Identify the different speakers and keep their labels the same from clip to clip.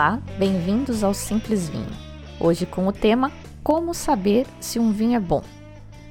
Speaker 1: Olá, bem-vindos ao Simples Vinho. Hoje com o tema Como saber se um vinho é bom.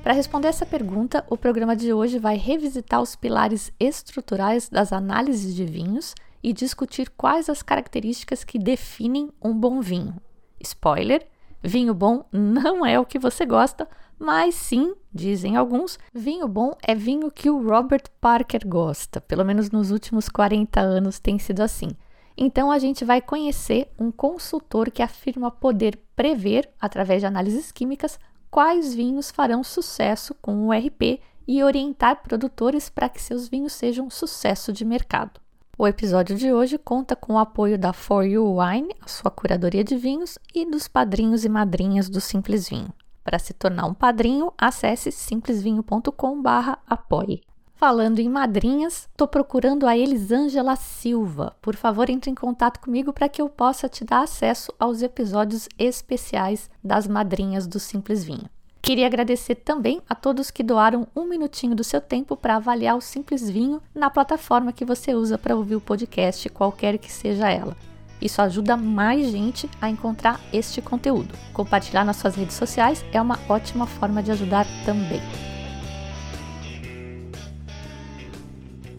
Speaker 1: Para responder essa pergunta, o programa de hoje vai revisitar os pilares estruturais das análises de vinhos e discutir quais as características que definem um bom vinho. Spoiler: vinho bom não é o que você gosta, mas sim, dizem alguns, vinho bom é vinho que o Robert Parker gosta. Pelo menos nos últimos 40 anos tem sido assim. Então a gente vai conhecer um consultor que afirma poder prever, através de análises químicas, quais vinhos farão sucesso com o RP e orientar produtores para que seus vinhos sejam sucesso de mercado. O episódio de hoje conta com o apoio da For You Wine, a sua curadoria de vinhos, e dos padrinhos e madrinhas do Simples Vinho. Para se tornar um padrinho, acesse simplesvinho.com/apoie. Falando em madrinhas, estou procurando a Elisângela Silva. Por favor, entre em contato comigo para que eu possa te dar acesso aos episódios especiais das madrinhas do Simples Vinho. Queria agradecer também a todos que doaram um minutinho do seu tempo para avaliar o Simples Vinho na plataforma que você usa para ouvir o podcast, qualquer que seja ela. Isso ajuda mais gente a encontrar este conteúdo. Compartilhar nas suas redes sociais é uma ótima forma de ajudar também.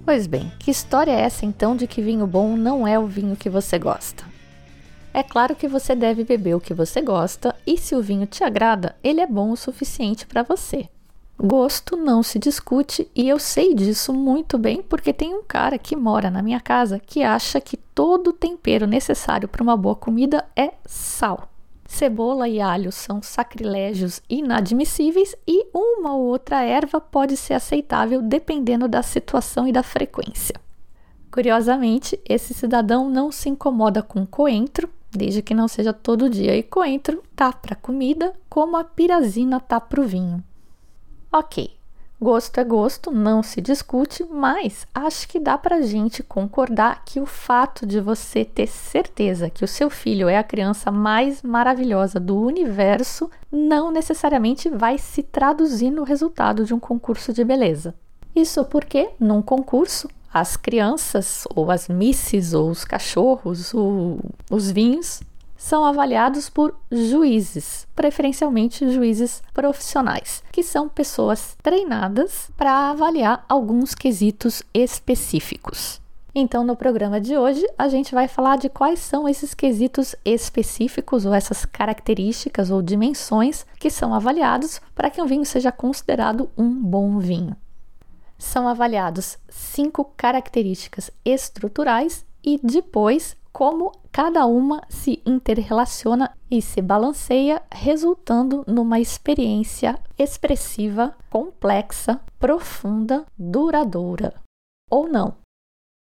Speaker 1: Pois bem, que história é essa então de que vinho bom não é o vinho que você gosta? É claro que você deve beber o que você gosta e se o vinho te agrada, ele é bom o suficiente para você. Gosto não se discute e eu sei disso muito bem porque tem um cara que mora na minha casa que acha que todo tempero necessário para uma boa comida é sal. Cebola e alho são sacrilégios inadmissíveis e uma ou outra erva pode ser aceitável dependendo da situação e da frequência. Curiosamente, esse cidadão não se incomoda com coentro, desde que não seja todo dia, e coentro tá para comida como a pirazina tá para o vinho. Ok, Gosto é gosto, não se discute, mas acho que dá para gente concordar que o fato de você ter certeza que o seu filho é a criança mais maravilhosa do universo não necessariamente vai se traduzir no resultado de um concurso de beleza. Isso porque, num concurso, as crianças, ou as misses, ou os cachorros, ou os vinhos, são avaliados por juízes, preferencialmente juízes profissionais, que são pessoas treinadas para avaliar alguns quesitos específicos. Então, no programa de hoje, a gente vai falar de quais são esses quesitos específicos ou essas características ou dimensões que são avaliados para que um vinho seja considerado um bom vinho. São avaliados cinco características estruturais e depois como cada uma se interrelaciona e se balanceia, resultando numa experiência expressiva, complexa, profunda, duradoura. Ou não.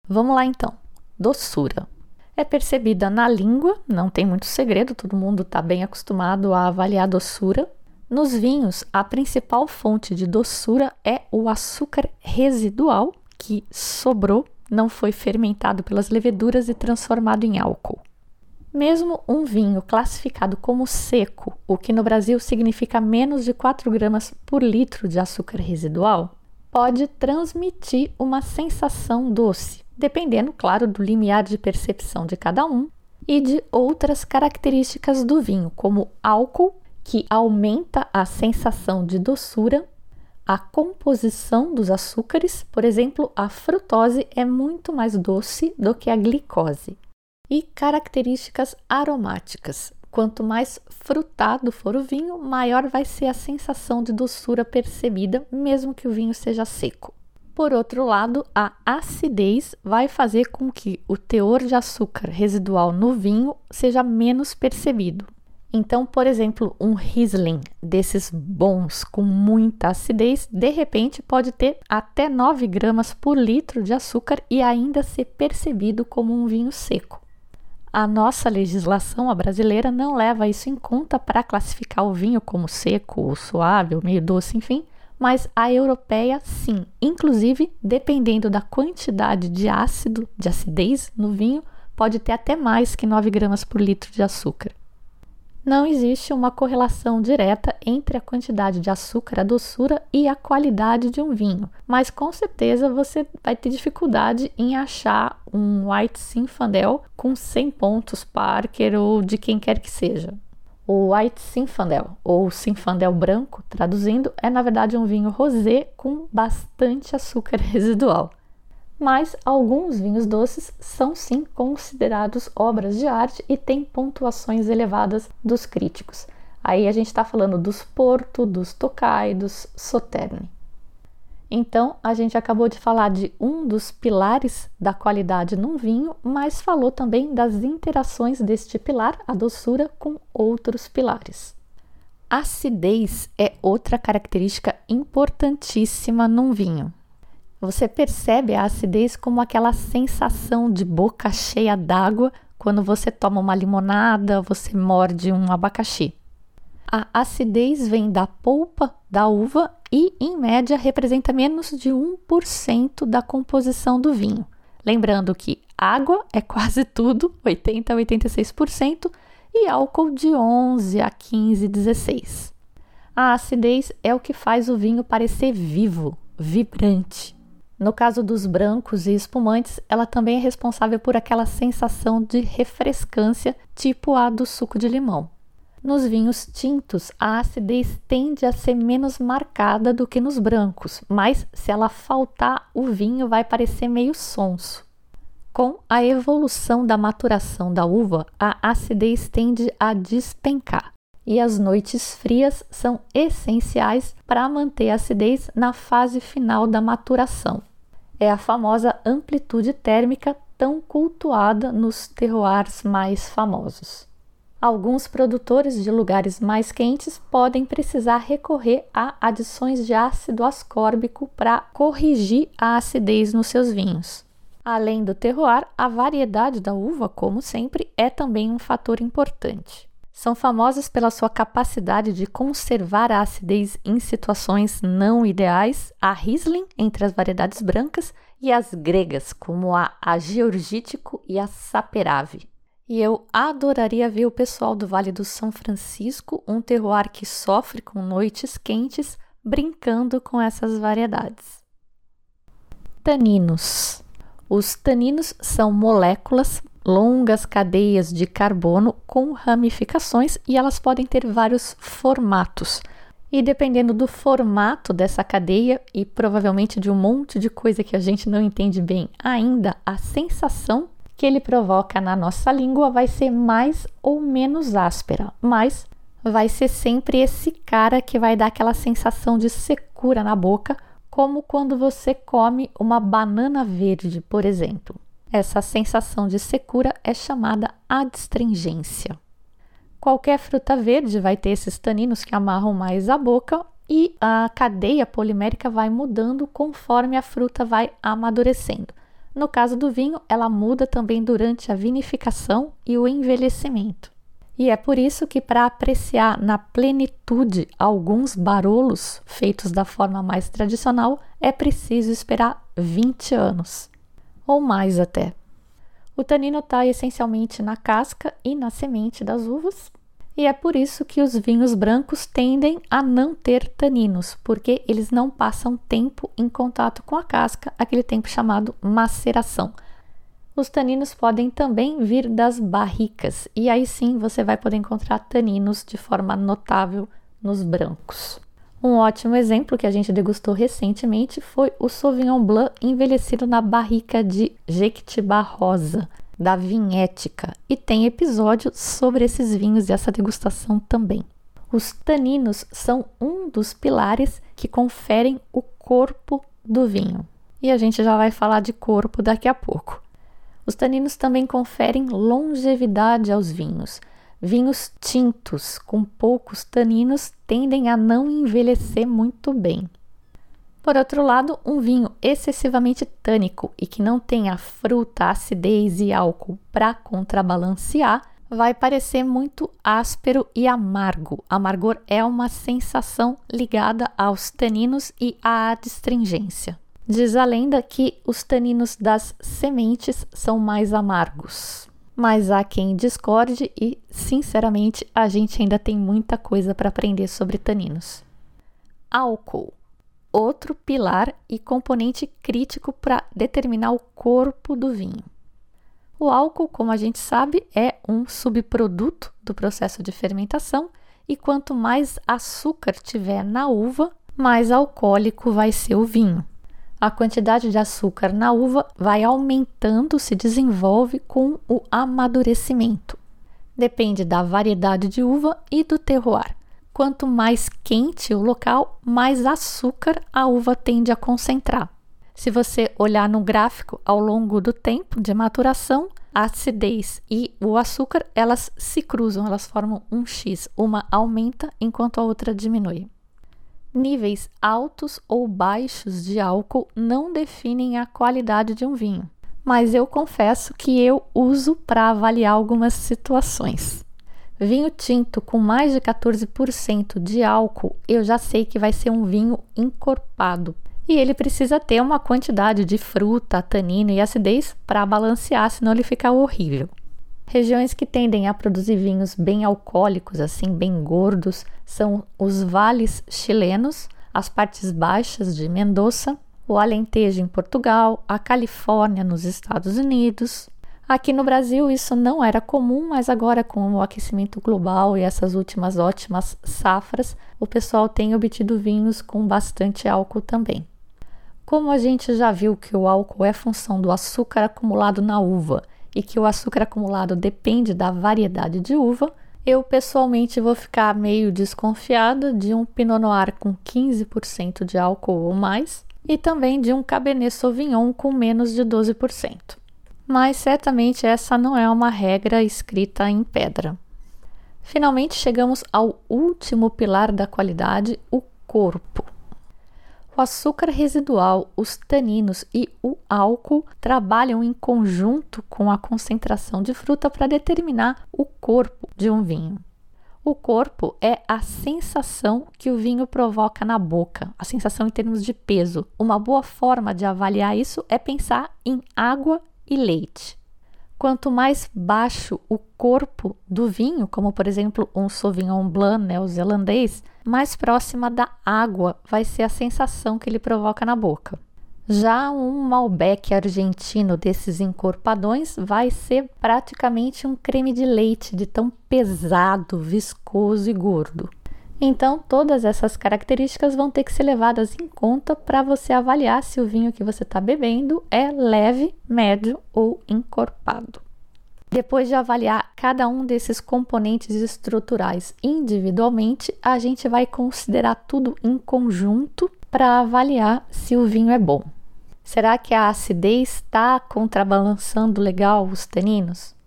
Speaker 1: Vamos lá então. Doçura. É percebida na língua, não tem muito segredo, todo mundo está bem acostumado a avaliar a doçura. Nos vinhos, a principal fonte de doçura é o açúcar residual que sobrou não foi fermentado pelas leveduras e transformado em álcool. Mesmo um vinho classificado como seco, o que no Brasil significa menos de 4 gramas por litro de açúcar residual, pode transmitir uma sensação doce, dependendo, claro, do limiar de percepção de cada um e de outras características do vinho, como álcool, que aumenta a sensação de doçura a composição dos açúcares, por exemplo, a frutose é muito mais doce do que a glicose. E características aromáticas. Quanto mais frutado for o vinho, maior vai ser a sensação de doçura percebida, mesmo que o vinho seja seco. Por outro lado, a acidez vai fazer com que o teor de açúcar residual no vinho seja menos percebido, então, por exemplo, um Riesling desses bons com muita acidez, de repente pode ter até 9 gramas por litro de açúcar e ainda ser percebido como um vinho seco. A nossa legislação, a brasileira, não leva isso em conta para classificar o vinho como seco, ou suave, ou meio doce, enfim, mas a europeia sim. Inclusive, dependendo da quantidade de ácido, de acidez no vinho, pode ter até mais que 9 gramas por litro de açúcar. Não existe uma correlação direta entre a quantidade de açúcar, a doçura e a qualidade de um vinho, mas com certeza você vai ter dificuldade em achar um White Zinfandel com 100 pontos Parker ou de quem quer que seja. O White Zinfandel, ou Zinfandel branco, traduzindo, é na verdade um vinho rosé com bastante açúcar residual. Mas alguns vinhos doces são sim considerados obras de arte e têm pontuações elevadas dos críticos. Aí a gente está falando dos Porto, dos Tokai, dos Sauternes. Então, a gente acabou de falar de um dos pilares da qualidade num vinho, mas falou também das interações deste pilar, a doçura, com outros pilares. Acidez é outra característica importantíssima num vinho. Você percebe a acidez como aquela sensação de boca cheia d'água quando você toma uma limonada, você morde um abacaxi. A acidez vem da polpa da uva e, em média, representa menos de 1% da composição do vinho. Lembrando que água é quase tudo, 80 a 86%, e álcool de 11 a 15, 16. A acidez é o que faz o vinho parecer vivo, vibrante. No caso dos brancos e espumantes, ela também é responsável por aquela sensação de refrescância, tipo a do suco de limão. Nos vinhos tintos, a acidez tende a ser menos marcada do que nos brancos, mas se ela faltar, o vinho vai parecer meio sonso. Com a evolução da maturação da uva, a acidez tende a despencar. E as noites frias são essenciais para manter a acidez na fase final da maturação. É a famosa amplitude térmica tão cultuada nos terroirs mais famosos. Alguns produtores de lugares mais quentes podem precisar recorrer a adições de ácido ascórbico para corrigir a acidez nos seus vinhos. Além do terroir, a variedade da uva, como sempre, é também um fator importante. São famosas pela sua capacidade de conservar a acidez em situações não ideais, a Riesling entre as variedades brancas e as gregas, como a, a Georgítico e a Saperave. E eu adoraria ver o pessoal do Vale do São Francisco, um terroir que sofre com noites quentes, brincando com essas variedades. Taninos. Os taninos são moléculas, longas cadeias de carbono com ramificações e elas podem ter vários formatos. E dependendo do formato dessa cadeia e provavelmente de um monte de coisa que a gente não entende bem ainda, a sensação que ele provoca na nossa língua vai ser mais ou menos áspera, mas vai ser sempre esse cara que vai dar aquela sensação de secura na boca, como quando você come uma banana verde, por exemplo. Essa sensação de secura é chamada adstringência. Qualquer fruta verde vai ter esses taninos que amarram mais a boca e a cadeia polimérica vai mudando conforme a fruta vai amadurecendo. No caso do vinho, ela muda também durante a vinificação e o envelhecimento. E é por isso que, para apreciar na plenitude alguns barolos feitos da forma mais tradicional, é preciso esperar 20 anos, ou mais até. O tanino está essencialmente na casca e na semente das uvas, e é por isso que os vinhos brancos tendem a não ter taninos, porque eles não passam tempo em contato com a casca, aquele tempo chamado maceração. Os taninos podem também vir das barricas, e aí sim você vai poder encontrar taninos de forma notável nos brancos. Um ótimo exemplo que a gente degustou recentemente foi o Sauvignon Blanc envelhecido na barrica de Jequitibá Rosa da vinhética e tem episódio sobre esses vinhos e essa degustação também. Os taninos são um dos pilares que conferem o corpo do vinho. E a gente já vai falar de corpo daqui a pouco. Os taninos também conferem longevidade aos vinhos. Vinhos tintos com poucos taninos tendem a não envelhecer muito bem. Por outro lado, um vinho excessivamente tânico e que não tenha fruta, acidez e álcool para contrabalancear vai parecer muito áspero e amargo. Amargor é uma sensação ligada aos taninos e à adstringência. Diz a lenda que os taninos das sementes são mais amargos. Mas há quem discorde e, sinceramente, a gente ainda tem muita coisa para aprender sobre taninos. Álcool outro pilar e componente crítico para determinar o corpo do vinho. O álcool, como a gente sabe, é um subproduto do processo de fermentação e quanto mais açúcar tiver na uva, mais alcoólico vai ser o vinho. A quantidade de açúcar na uva vai aumentando, se desenvolve com o amadurecimento. Depende da variedade de uva e do terroir. Quanto mais quente o local, mais açúcar a uva tende a concentrar. Se você olhar no gráfico ao longo do tempo de maturação, a acidez e o açúcar, elas se cruzam, elas formam um X. Uma aumenta enquanto a outra diminui. Níveis altos ou baixos de álcool não definem a qualidade de um vinho, mas eu confesso que eu uso para avaliar algumas situações. Vinho tinto com mais de 14% de álcool, eu já sei que vai ser um vinho encorpado. E ele precisa ter uma quantidade de fruta, tanino e acidez para balancear, senão ele fica horrível. Regiões que tendem a produzir vinhos bem alcoólicos, assim, bem gordos, são os vales chilenos, as partes baixas de Mendoza, o Alentejo em Portugal, a Califórnia nos Estados Unidos, Aqui no Brasil isso não era comum, mas agora com o aquecimento global e essas últimas ótimas safras, o pessoal tem obtido vinhos com bastante álcool também. Como a gente já viu que o álcool é função do açúcar acumulado na uva e que o açúcar acumulado depende da variedade de uva, eu pessoalmente vou ficar meio desconfiada de um Pinot Noir com 15% de álcool ou mais e também de um Cabernet Sauvignon com menos de 12% mas certamente essa não é uma regra escrita em pedra. Finalmente chegamos ao último pilar da qualidade, o corpo. O açúcar residual, os taninos e o álcool trabalham em conjunto com a concentração de fruta para determinar o corpo de um vinho. O corpo é a sensação que o vinho provoca na boca, a sensação em termos de peso. Uma boa forma de avaliar isso é pensar em água e leite. Quanto mais baixo o corpo do vinho, como por exemplo um Sauvignon Blanc neozelandês, mais próxima da água vai ser a sensação que ele provoca na boca. Já um Malbec argentino desses encorpadões vai ser praticamente um creme de leite de tão pesado, viscoso e gordo. Então, todas essas características vão ter que ser levadas em conta para você avaliar se o vinho que você está bebendo é leve, médio ou encorpado. Depois de avaliar cada um desses componentes estruturais individualmente, a gente vai considerar tudo em conjunto para avaliar se o vinho é bom. Será que a acidez está contrabalançando legal os taninos?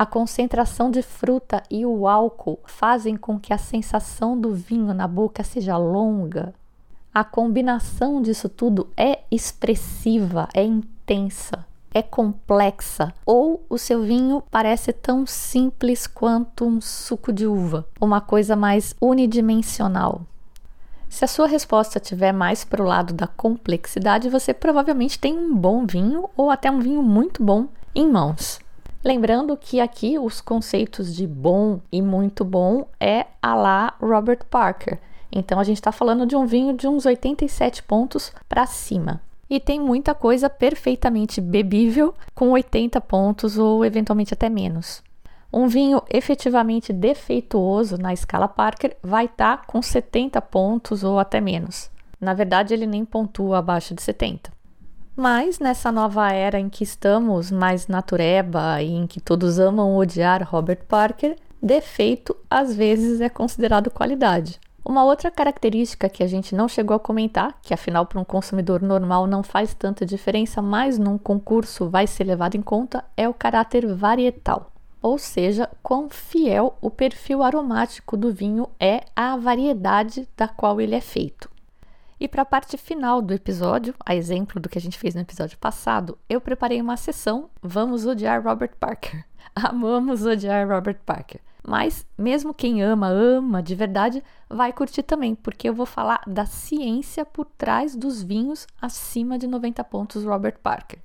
Speaker 1: A concentração de fruta e o álcool fazem com que a sensação do vinho na boca seja longa. A combinação disso tudo é expressiva, é intensa, é complexa, ou o seu vinho parece tão simples quanto um suco de uva, uma coisa mais unidimensional. Se a sua resposta estiver mais para o lado da complexidade, você provavelmente tem um bom vinho ou até um vinho muito bom em mãos. Lembrando que aqui os conceitos de bom e muito bom é a lá Robert Parker. Então a gente está falando de um vinho de uns 87 pontos para cima. E tem muita coisa perfeitamente bebível com 80 pontos ou eventualmente até menos. Um vinho efetivamente defeituoso na escala Parker vai estar tá com 70 pontos ou até menos. Na verdade, ele nem pontua abaixo de 70. Mas nessa nova era em que estamos, mais natureba e em que todos amam odiar Robert Parker, defeito às vezes é considerado qualidade. Uma outra característica que a gente não chegou a comentar, que afinal para um consumidor normal não faz tanta diferença, mas num concurso vai ser levado em conta, é o caráter varietal. Ou seja, quão fiel o perfil aromático do vinho é à variedade da qual ele é feito. E para a parte final do episódio, a exemplo do que a gente fez no episódio passado, eu preparei uma sessão Vamos odiar Robert Parker. Amamos odiar Robert Parker. Mas mesmo quem ama, ama de verdade, vai curtir também, porque eu vou falar da ciência por trás dos vinhos acima de 90 pontos Robert Parker.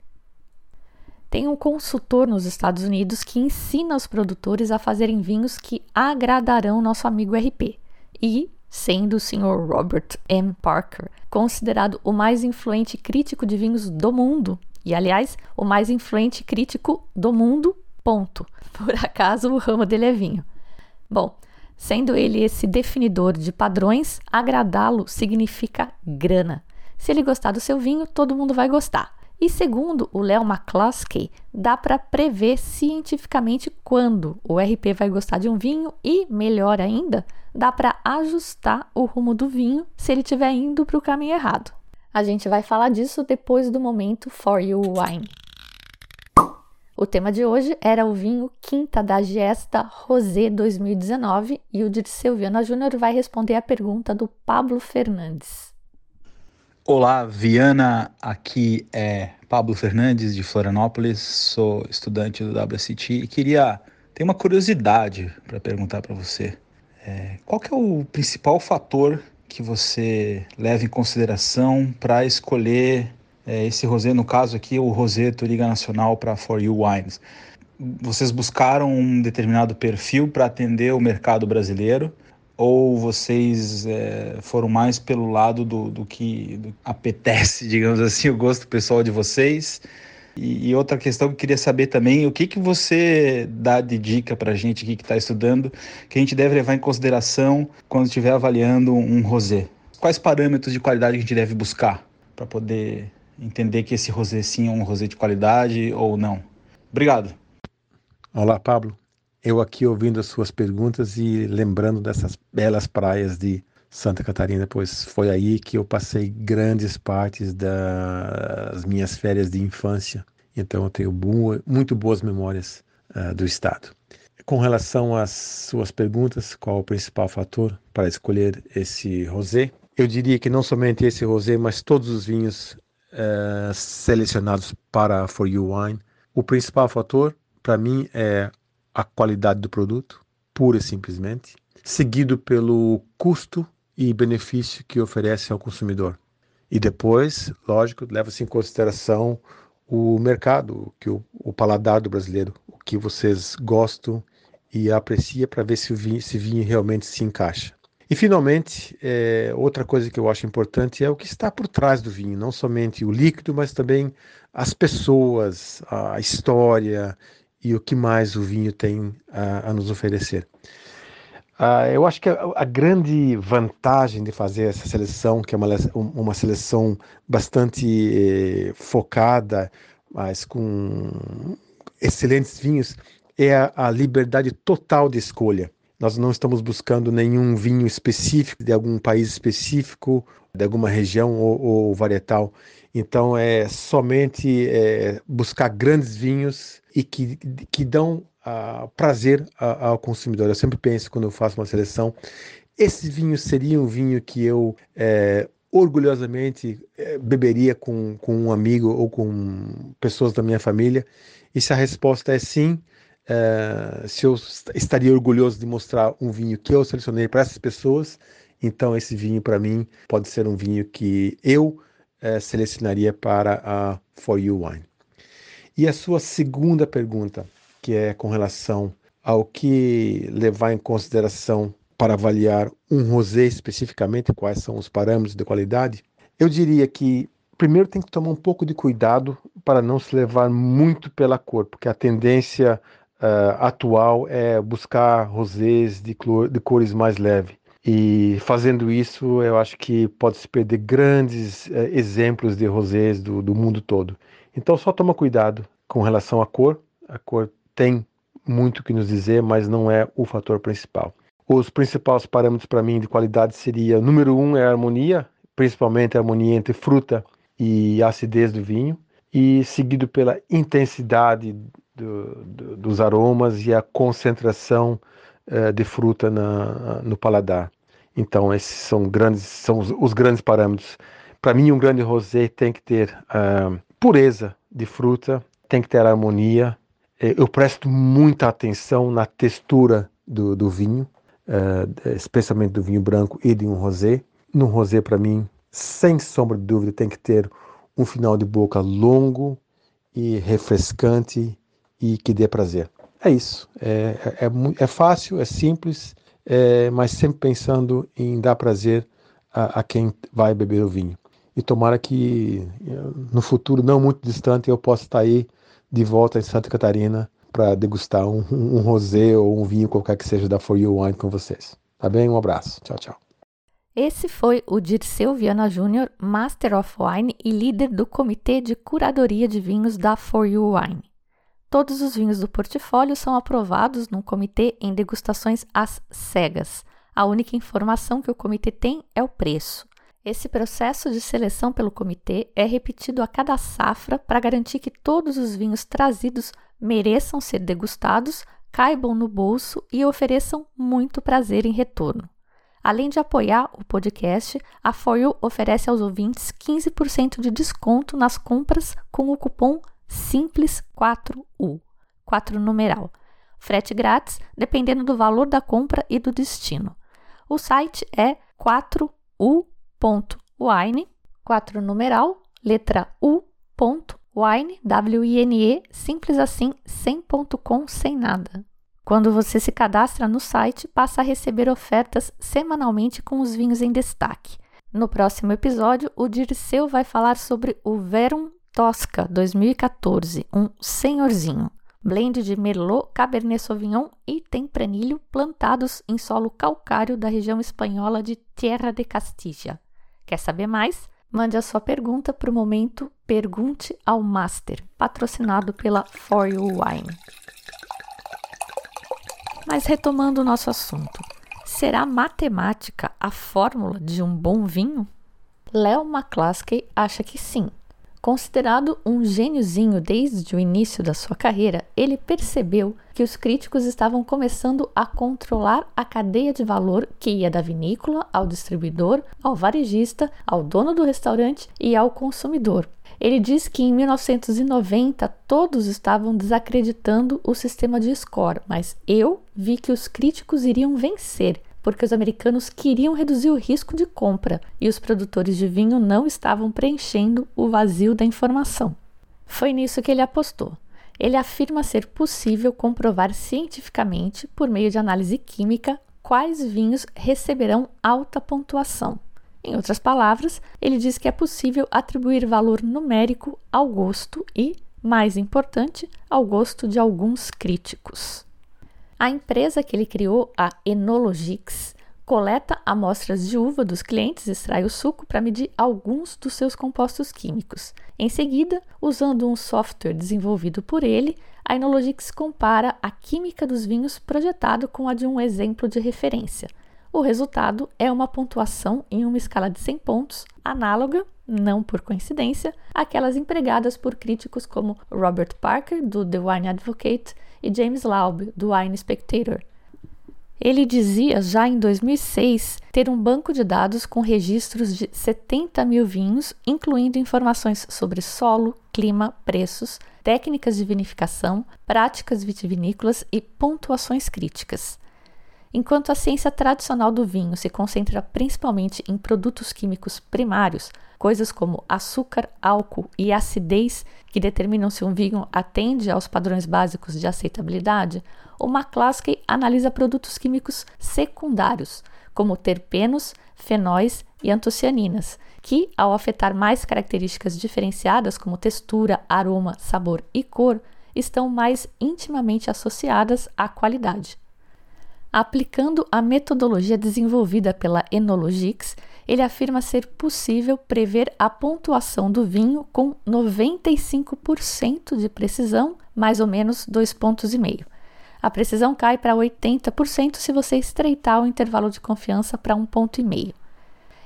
Speaker 1: Tem um consultor nos Estados Unidos que ensina os produtores a fazerem vinhos que agradarão nosso amigo RP. E, sendo o Sr. Robert M. Parker considerado o mais influente crítico de vinhos do mundo, e aliás, o mais influente crítico do mundo, ponto. Por acaso o ramo dele é vinho. Bom, sendo ele esse definidor de padrões, agradá-lo significa grana. Se ele gostar do seu vinho, todo mundo vai gostar. E segundo o Léo McCloskey, dá para prever cientificamente quando o RP vai gostar de um vinho e, melhor ainda, dá para ajustar o rumo do vinho se ele estiver indo para o caminho errado. A gente vai falar disso depois do momento For You Wine. O tema de hoje era o vinho Quinta da Giesta Rosé 2019 e o Dirceu Viana Júnior vai responder a pergunta do Pablo Fernandes.
Speaker 2: Olá, Viana, aqui é Pablo Fernandes de Florianópolis, sou estudante do WCT e queria ter uma curiosidade para perguntar para você. É, qual que é o principal fator que você leva em consideração para escolher é, esse rosé, no caso aqui o Roseto Liga Nacional para For You Wines? Vocês buscaram um determinado perfil para atender o mercado brasileiro ou vocês é, foram mais pelo lado do, do que do apetece, digamos assim, o gosto pessoal de vocês? E, e, outra questão que eu queria saber também, o que, que você dá de dica para a gente aqui que está estudando, que a gente deve levar em consideração quando estiver avaliando um rosé? Quais parâmetros de qualidade a gente deve buscar para poder entender que esse rosé sim é um rosé de qualidade ou não? Obrigado.
Speaker 3: Olá, Pablo eu aqui ouvindo as suas perguntas e lembrando dessas belas praias de Santa Catarina, pois foi aí que eu passei grandes partes das minhas férias de infância. Então eu tenho boa, muito boas memórias uh, do estado. Com relação às suas perguntas, qual o principal fator para escolher esse rosé? Eu diria que não somente esse rosé, mas todos os vinhos uh, selecionados para For You Wine. O principal fator para mim é a qualidade do produto, pura e simplesmente, seguido pelo custo e benefício que oferece ao consumidor. E depois, lógico, leva-se em consideração o mercado, que o, o, paladar do brasileiro, o que vocês gostam e aprecia para ver se o vinho, se vinho realmente se encaixa. E finalmente, é, outra coisa que eu acho importante é o que está por trás do vinho, não somente o líquido, mas também as pessoas, a história e o que mais o vinho tem a, a nos oferecer. Uh, eu acho que a, a, grande vantagem de fazer essa seleção, que é uma, uma seleção bastante eh, focada, mas com excelentes vinhos, é a, a, liberdade total de escolha. Nós não estamos buscando nenhum vinho específico de algum país específico, de alguma região ou, ou varietal. Então é somente é, buscar grandes vinhos e que, que dão uh, prazer ao consumidor. Eu sempre penso quando eu faço uma seleção, esse vinho seria um vinho que eu é, orgulhosamente é, beberia com, com um amigo ou com pessoas da minha família? E se a resposta é sim, é, se eu estaria orgulhoso de mostrar um vinho que eu selecionei para essas pessoas, então esse vinho para mim pode ser um vinho que eu selecionaria para a For You Wine. E a sua segunda pergunta, que é com relação ao que levar em consideração para avaliar um rosé especificamente, quais são os parâmetros de qualidade, eu diria que primeiro tem que tomar um pouco de cuidado para não se levar muito pela cor, porque a tendência uh, atual é buscar rosés de, de cores mais leves. E fazendo isso, eu acho que pode se perder grandes uh, exemplos de rosés do, do mundo todo. Então só toma cuidado com relação à cor. A cor tem muito que nos dizer, mas não é o fator principal. Os principais parâmetros para mim de qualidade seria, número um é a harmonia, principalmente a harmonia entre fruta e acidez do vinho, e seguido pela intensidade do, do, dos aromas e a concentração uh, de fruta na, no paladar. Então esses são grandes, são os, os grandes parâmetros. Para mim um grande rosé tem que ter uh, pureza de fruta, tem que ter harmonia. É, eu presto muita atenção na textura do, do vinho, uh, especialmente do vinho branco e de um rosé. No rosé, para mim, sem sombra de dúvida, tem que ter um final de boca longo e refrescante e que dê prazer. É isso. É, é, é, é fácil, é simples, é, mas sempre pensando em dar prazer a, a quem vai beber o vinho. E tomara que no futuro não muito distante eu possa estar aí de volta em Santa Catarina para degustar um, um, rosé ou um vinho qualquer que seja da For You Wine com vocês. Tá bem? Um abraço. Tchau, tchau.
Speaker 1: Esse foi o Dirceu Viana Júnior, Master of Wine e líder do Comitê de Curadoria de Vinhos da For You Wine. Todos os vinhos do portfólio são aprovados num comitê em degustações às cegas. A única informação que o comitê tem é o preço. Esse processo de seleção pelo comitê é repetido a cada safra para garantir que todos os vinhos trazidos mereçam ser degustados, caibam no bolso e ofereçam muito prazer em retorno. Além de apoiar o podcast, a Foil oferece aos ouvintes 15% de desconto nas compras com o cupom SIMPLES4U, 4 numeral. Frete grátis, dependendo do valor da compra e do destino. O site é 4U wine, 4 numeral, letra U, ponto, wine, W-I-N-E, simples assim, sem ponto com, sem nada. Quando você se cadastra no site, passa a receber ofertas semanalmente com os vinhos em destaque. No próximo episódio, o Dirceu vai falar sobre o Verum Tosca 2014, um senhorzinho, blend de Merlot, Cabernet Sauvignon e Tempranillo plantados em solo calcário da região espanhola de Tierra de Castilla. Quer saber mais? Mande a sua pergunta para o momento Pergunte ao Master, patrocinado pela For You Wine. Mas retomando o nosso assunto, será matemática a fórmula de um bom vinho? Leo McCluskey acha que sim, Considerado um gêniozinho desde o início da sua carreira, ele percebeu que os críticos estavam começando a controlar a cadeia de valor que ia da vinícola ao distribuidor, ao varejista, ao dono do restaurante e ao consumidor. Ele diz que em 1990 todos estavam desacreditando o sistema de score, mas eu vi que os críticos iriam vencer porque os americanos queriam reduzir o risco de compra e os produtores de vinho não estavam preenchendo o vazio da informação. Foi nisso que ele apostou. Ele afirma ser possível comprovar cientificamente, por meio de análise química, quais vinhos receberão alta pontuação. Em outras palavras, ele diz que é possível atribuir valor numérico ao gosto e, mais importante, ao gosto de alguns críticos. A empresa que ele criou, a Enologics, coleta amostras de uva dos clientes, extrai o suco para medir alguns dos seus compostos químicos. Em seguida, usando um software desenvolvido por ele, a Enologics compara a química dos vinhos projetado com a de um exemplo de referência. O resultado é uma pontuação em uma escala de 100 pontos, análoga, não por coincidência, àquelas empregadas por críticos como Robert Parker, do The Wine Advocate, e James Laub, do Wine Spectator. Ele dizia já em 2006 ter um banco de dados com registros de 70 mil vinhos, incluindo informações sobre solo, clima, preços, técnicas de vinificação, práticas vitivinícolas e pontuações críticas. Enquanto a ciência tradicional do vinho se concentra principalmente em produtos químicos primários, coisas como açúcar, álcool e acidez que determinam se um vinho atende aos padrões básicos de aceitabilidade, o McCluskey analisa produtos químicos secundários, como terpenos, fenóis e antocianinas, que, ao afetar mais características diferenciadas como textura, aroma, sabor e cor, estão mais intimamente associadas à qualidade. Aplicando a metodologia desenvolvida pela Enologics, ele afirma ser possível prever a pontuação do vinho com 95% de precisão, mais ou menos dois pontos e meio. A precisão cai para 80% se você estreitar o intervalo de confiança para um ponto e meio.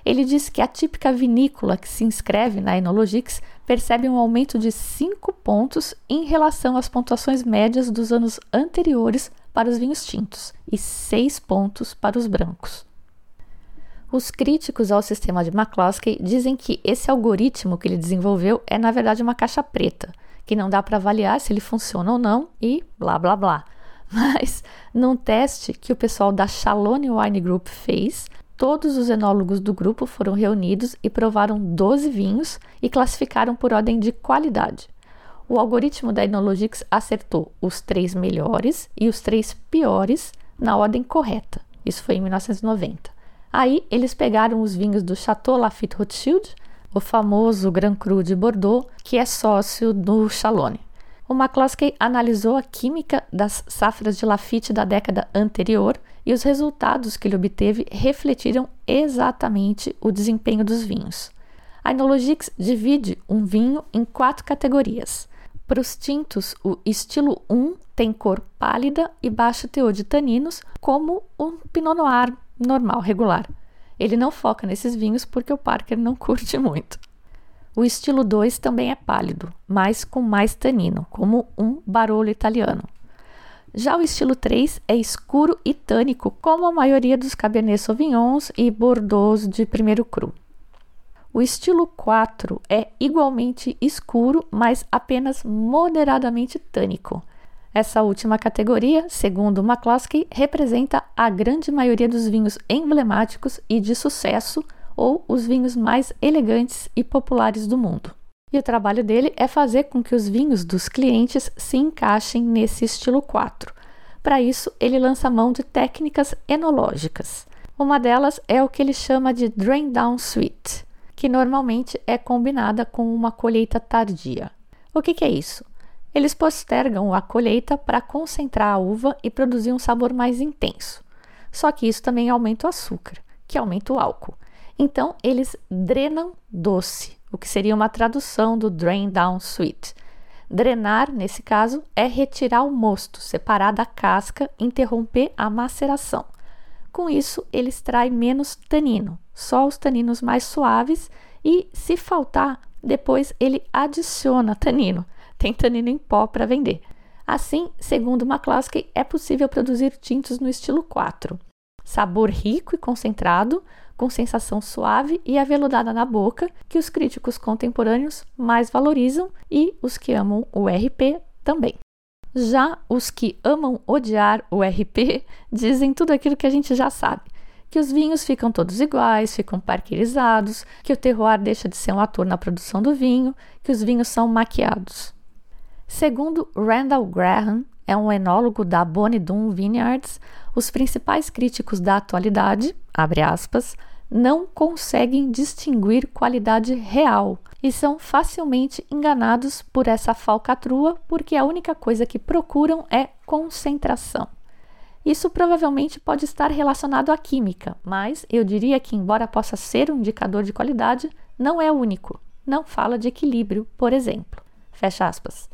Speaker 1: Ele diz que a típica vinícola que se inscreve na Enologics percebe um aumento de 5 pontos em relação às pontuações médias dos anos anteriores para os vinhos tintos e 6 pontos para os brancos. Os críticos ao sistema de McCloskey dizem que esse algoritmo que ele desenvolveu é, na verdade, uma caixa preta, que não dá para avaliar se ele funciona ou não e blá blá blá. Mas, num teste que o pessoal da Shalone Wine Group fez, todos os enólogos do grupo foram reunidos e provaram 12 vinhos e classificaram por ordem de qualidade. O algoritmo da Enologics acertou os três melhores e os três piores na ordem correta. Isso foi em 1990. Aí eles pegaram os vinhos do Chateau Lafite Rothschild, o famoso Grand Cru de Bordeaux, que é sócio do Chalone. O McCloskey analisou a química das safras de Lafite da década anterior e os resultados que ele obteve refletiram exatamente o desempenho dos vinhos. A Enologics divide um vinho em quatro categorias. Para os tintos, o estilo 1 tem cor pálida e baixo teor de taninos, como um Pinot Noir normal, regular. Ele não foca nesses vinhos porque o Parker não curte muito. O estilo 2 também é pálido, mas com mais tanino, como um Barolo italiano. Já o estilo 3 é escuro e tânico, como a maioria dos Cabernet Sauvignons e Bordeaux de primeiro cru. O estilo 4 é igualmente escuro, mas apenas moderadamente tânico. Essa última categoria, segundo McCloskey, representa a grande maioria dos vinhos emblemáticos e de sucesso ou os vinhos mais elegantes e populares do mundo. E o trabalho dele é fazer com que os vinhos dos clientes se encaixem nesse estilo 4. Para isso, ele lança mão de técnicas enológicas. Uma delas é o que ele chama de Drain Down Suite, que normalmente é combinada com uma colheita tardia. O que, que é isso? Eles postergam a colheita para concentrar a uva e produzir um sabor mais intenso. Só que isso também aumenta o açúcar, que aumenta o álcool. Então, eles drenam doce, o que seria uma tradução do drain down sweet. Drenar, nesse caso, é retirar o mosto, separar da casca, interromper a maceração. Com isso, ele extrai menos tanino, só os taninos mais suaves e, se faltar, depois ele adiciona tanino. Tem tanino em pó para vender. Assim, segundo McCloskey, é possível produzir tintos no estilo 4. Sabor rico e concentrado, com sensação suave e aveludada na boca, que os críticos contemporâneos mais valorizam e os que amam o RP também. Já os que amam odiar o RP dizem tudo aquilo que a gente já sabe. Que os vinhos ficam todos iguais, ficam parquerizados, que o terroir deixa de ser um ator na produção do vinho, que os vinhos são maquiados. Segundo Randall Graham, é um enólogo da Bonnie Vineyards, os principais críticos da atualidade, abre aspas, não conseguem distinguir qualidade real e são facilmente enganados por essa falcatrua porque a única coisa que procuram é concentração. Isso provavelmente pode estar relacionado à química, mas eu diria que, embora possa ser um indicador de qualidade, não é único. Não fala de equilíbrio, por exemplo. Fecha aspas.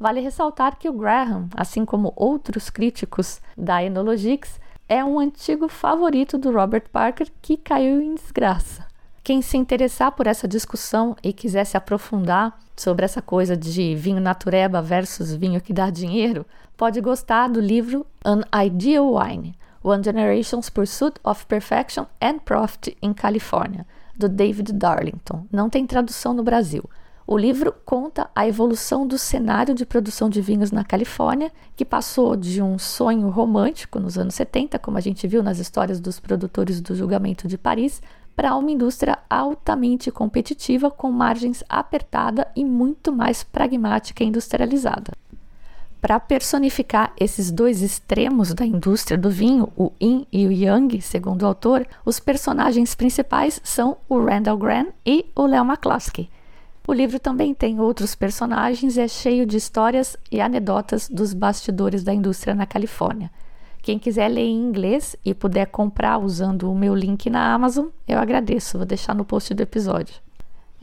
Speaker 1: Vale ressaltar que o Graham, assim como outros críticos da Enologics, é um antigo favorito do Robert Parker que caiu em desgraça. Quem se interessar por essa discussão e quiser se aprofundar sobre essa coisa de vinho natureba versus vinho que dá dinheiro, pode gostar do livro An Ideal Wine: One Generation's Pursuit of Perfection and Profit in California, do David Darlington. Não tem tradução no Brasil. O livro conta a evolução do cenário de produção de vinhos na Califórnia, que passou de um sonho romântico nos anos 70, como a gente viu nas histórias dos produtores do julgamento de Paris, para uma indústria altamente competitiva, com margens apertada e muito mais pragmática e industrializada. Para personificar esses dois extremos da indústria do vinho, o yin e o yang, segundo o autor, os personagens principais são o Randall Grant e o Leo McCloskey o livro também tem outros personagens e é cheio de histórias e anedotas dos bastidores da indústria na Califórnia. Quem quiser ler em inglês e puder comprar usando o meu link na Amazon, eu agradeço, vou deixar no post do episódio.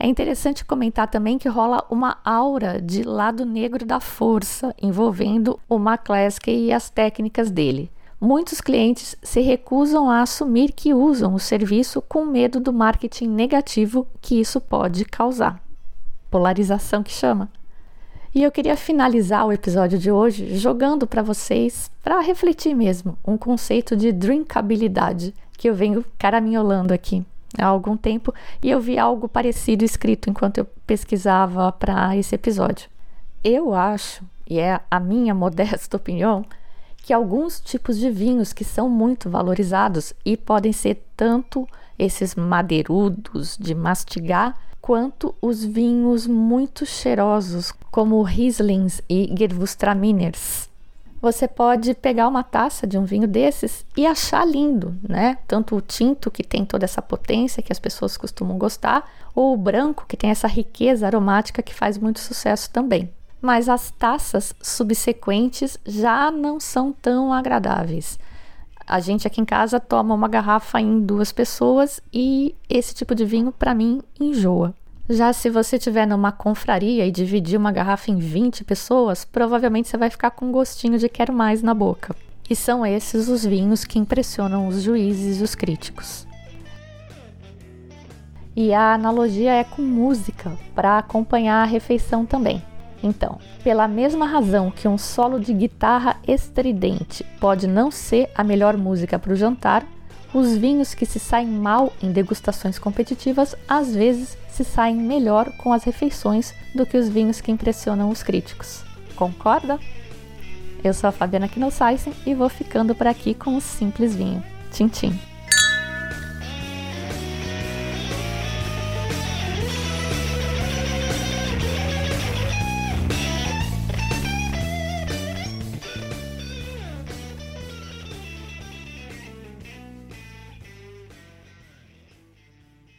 Speaker 1: É interessante comentar também que rola uma aura de lado negro da força envolvendo o McClaskey e as técnicas dele. Muitos clientes se recusam a assumir que usam o serviço com medo do marketing negativo que isso pode causar polarização que chama. E eu queria finalizar o episódio de hoje jogando para vocês, para refletir mesmo, um conceito de drinkabilidade que eu venho caraminholando aqui há algum tempo e eu vi algo parecido escrito enquanto eu pesquisava para esse episódio. Eu acho, e é a minha modesta opinião, que alguns tipos de vinhos que são muito valorizados e podem ser tanto esses madeirudos de mastigar, quanto os vinhos muito cheirosos, como Rieslings e Gewürztraminers. Você pode pegar uma taça de um vinho desses e achar lindo, né? Tanto o tinto, que tem toda essa potência que as pessoas costumam gostar, ou o branco, que tem essa riqueza aromática que faz muito sucesso também. Mas as taças subsequentes já não são tão agradáveis. A gente aqui em casa toma uma garrafa em duas pessoas e esse tipo de vinho, para mim, enjoa. Já se você estiver numa confraria e dividir uma garrafa em 20 pessoas, provavelmente você vai ficar com um gostinho de quero mais na boca. E são esses os vinhos que impressionam os juízes e os críticos. E a analogia é com música, para acompanhar a refeição também. Então, pela mesma razão que um solo de guitarra estridente pode não ser a melhor música para o jantar, os vinhos que se saem mal em degustações competitivas às vezes se saem melhor com as refeições do que os vinhos que impressionam os críticos. Concorda? Eu sou a Fabiana Knossaisen e vou ficando por aqui com o Simples Vinho. Tchim, tchim.